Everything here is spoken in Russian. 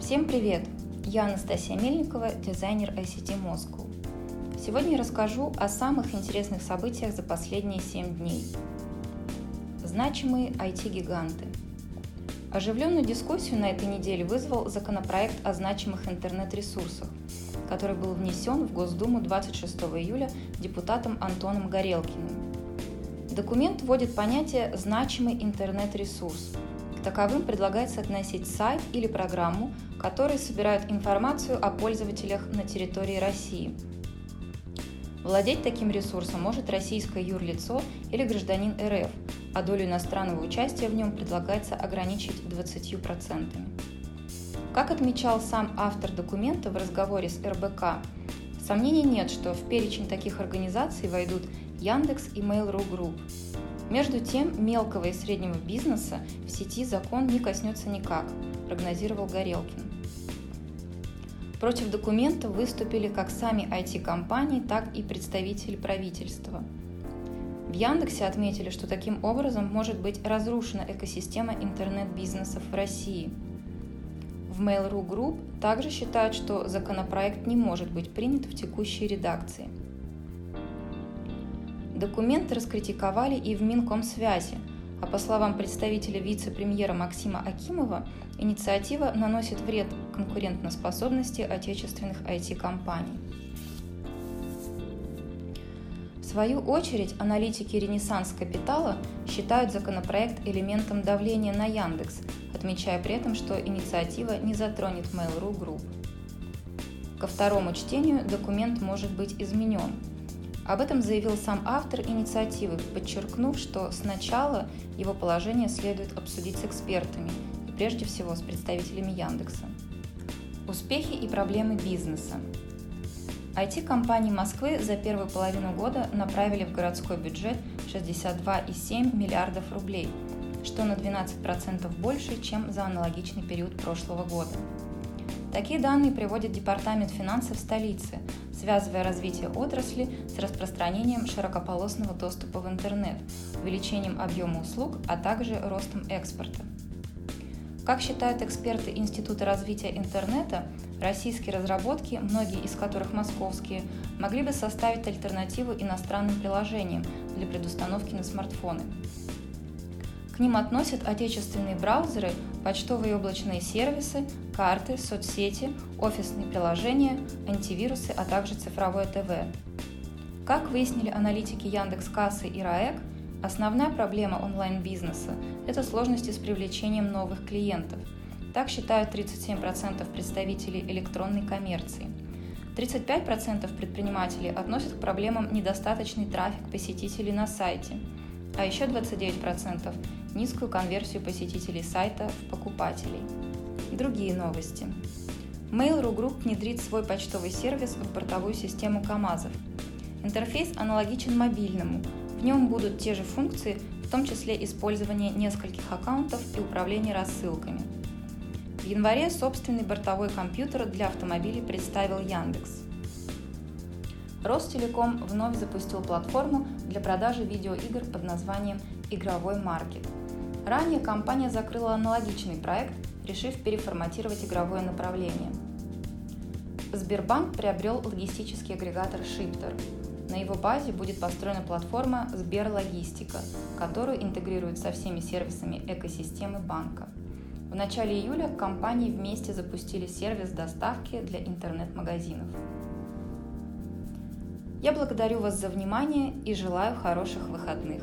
Всем привет! Я Анастасия Мельникова, дизайнер ICT Moscow. Сегодня я расскажу о самых интересных событиях за последние 7 дней. Значимые IT-гиганты. Оживленную дискуссию на этой неделе вызвал законопроект о значимых интернет-ресурсах, который был внесен в Госдуму 26 июля депутатом Антоном Горелкиным. Документ вводит понятие «значимый интернет-ресурс», таковым предлагается относить сайт или программу, которые собирают информацию о пользователях на территории России. Владеть таким ресурсом может российское юрлицо или гражданин РФ, а долю иностранного участия в нем предлагается ограничить 20%. Как отмечал сам автор документа в разговоре с РБК, сомнений нет, что в перечень таких организаций войдут Яндекс и Mail.ru Group, между тем, мелкого и среднего бизнеса в сети закон не коснется никак, прогнозировал Горелкин. Против документа выступили как сами IT-компании, так и представители правительства. В Яндексе отметили, что таким образом может быть разрушена экосистема интернет-бизнесов в России. В Mail.ru Group также считают, что законопроект не может быть принят в текущей редакции – Документы раскритиковали и в Минкомсвязи, а по словам представителя вице-премьера Максима Акимова, инициатива наносит вред конкурентоспособности отечественных IT-компаний. В свою очередь, аналитики «Ренессанс Капитала» считают законопроект элементом давления на Яндекс, отмечая при этом, что инициатива не затронет Mail.ru Group. Ко второму чтению документ может быть изменен – об этом заявил сам автор инициативы, подчеркнув, что сначала его положение следует обсудить с экспертами и прежде всего с представителями Яндекса. Успехи и проблемы бизнеса. IT-компании Москвы за первую половину года направили в городской бюджет 62,7 миллиардов рублей, что на 12% больше, чем за аналогичный период прошлого года. Такие данные приводит Департамент финансов столицы, связывая развитие отрасли с распространением широкополосного доступа в интернет, увеличением объема услуг, а также ростом экспорта. Как считают эксперты Института развития интернета, российские разработки, многие из которых московские, могли бы составить альтернативу иностранным приложениям для предустановки на смартфоны. К ним относят отечественные браузеры, почтовые и облачные сервисы, карты, соцсети, офисные приложения, антивирусы, а также цифровое ТВ. Как выяснили аналитики Яндекс Кассы и РАЭК, основная проблема онлайн-бизнеса – это сложности с привлечением новых клиентов. Так считают 37% представителей электронной коммерции. 35% предпринимателей относят к проблемам недостаточный трафик посетителей на сайте, а еще 29% – низкую конверсию посетителей сайта в покупателей. Другие новости. Mail.ru Group внедрит свой почтовый сервис в бортовую систему КАМАЗов. Интерфейс аналогичен мобильному. В нем будут те же функции, в том числе использование нескольких аккаунтов и управление рассылками. В январе собственный бортовой компьютер для автомобилей представил Яндекс. Ростелеком вновь запустил платформу для продажи видеоигр под названием «Игровой маркет». Ранее компания закрыла аналогичный проект – решив переформатировать игровое направление. Сбербанк приобрел логистический агрегатор Shifter. На его базе будет построена платформа Сберлогистика, которую интегрируют со всеми сервисами экосистемы банка. В начале июля компании вместе запустили сервис доставки для интернет-магазинов. Я благодарю вас за внимание и желаю хороших выходных.